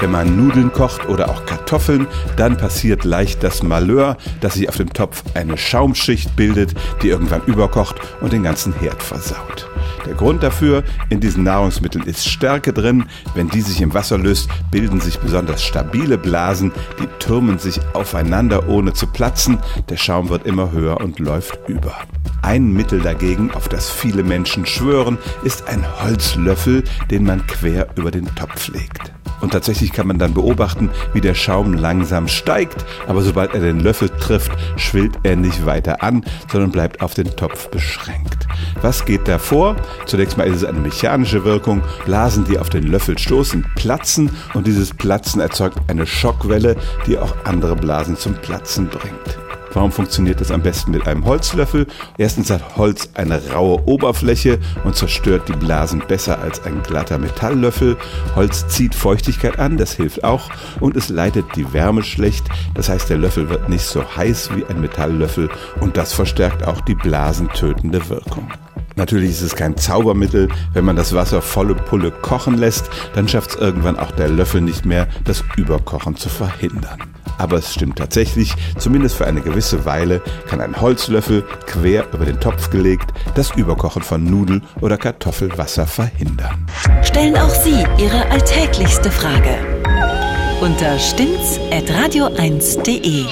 Wenn man Nudeln kocht oder auch Kartoffeln, dann passiert leicht das Malheur, dass sich auf dem Topf eine Schaumschicht bildet, die irgendwann überkocht und den ganzen Herd versaut. Der Grund dafür, in diesen Nahrungsmitteln ist Stärke drin. Wenn die sich im Wasser löst, bilden sich besonders stabile Blasen, die türmen sich aufeinander ohne zu platzen. Der Schaum wird immer höher und läuft über. Ein Mittel dagegen, auf das viele Menschen schwören, ist ein Holzlöffel, den man quer über den Topf legt. Und tatsächlich kann man dann beobachten, wie der Schaum langsam steigt, aber sobald er den Löffel trifft, schwillt er nicht weiter an, sondern bleibt auf den Topf beschränkt. Was geht da vor? Zunächst mal ist es eine mechanische Wirkung. Blasen, die auf den Löffel stoßen, platzen und dieses Platzen erzeugt eine Schockwelle, die auch andere Blasen zum Platzen bringt. Warum funktioniert das am besten mit einem Holzlöffel? Erstens hat Holz eine raue Oberfläche und zerstört die Blasen besser als ein glatter Metalllöffel. Holz zieht Feuchtigkeit an, das hilft auch. Und es leitet die Wärme schlecht. Das heißt, der Löffel wird nicht so heiß wie ein Metalllöffel und das verstärkt auch die blasentötende Wirkung. Natürlich ist es kein Zaubermittel. Wenn man das Wasser volle Pulle kochen lässt, dann schafft es irgendwann auch der Löffel nicht mehr, das Überkochen zu verhindern. Aber es stimmt tatsächlich, zumindest für eine gewisse Weile kann ein Holzlöffel quer über den Topf gelegt das Überkochen von Nudel- oder Kartoffelwasser verhindern. Stellen auch Sie Ihre alltäglichste Frage unter stimmt's at radio1.de.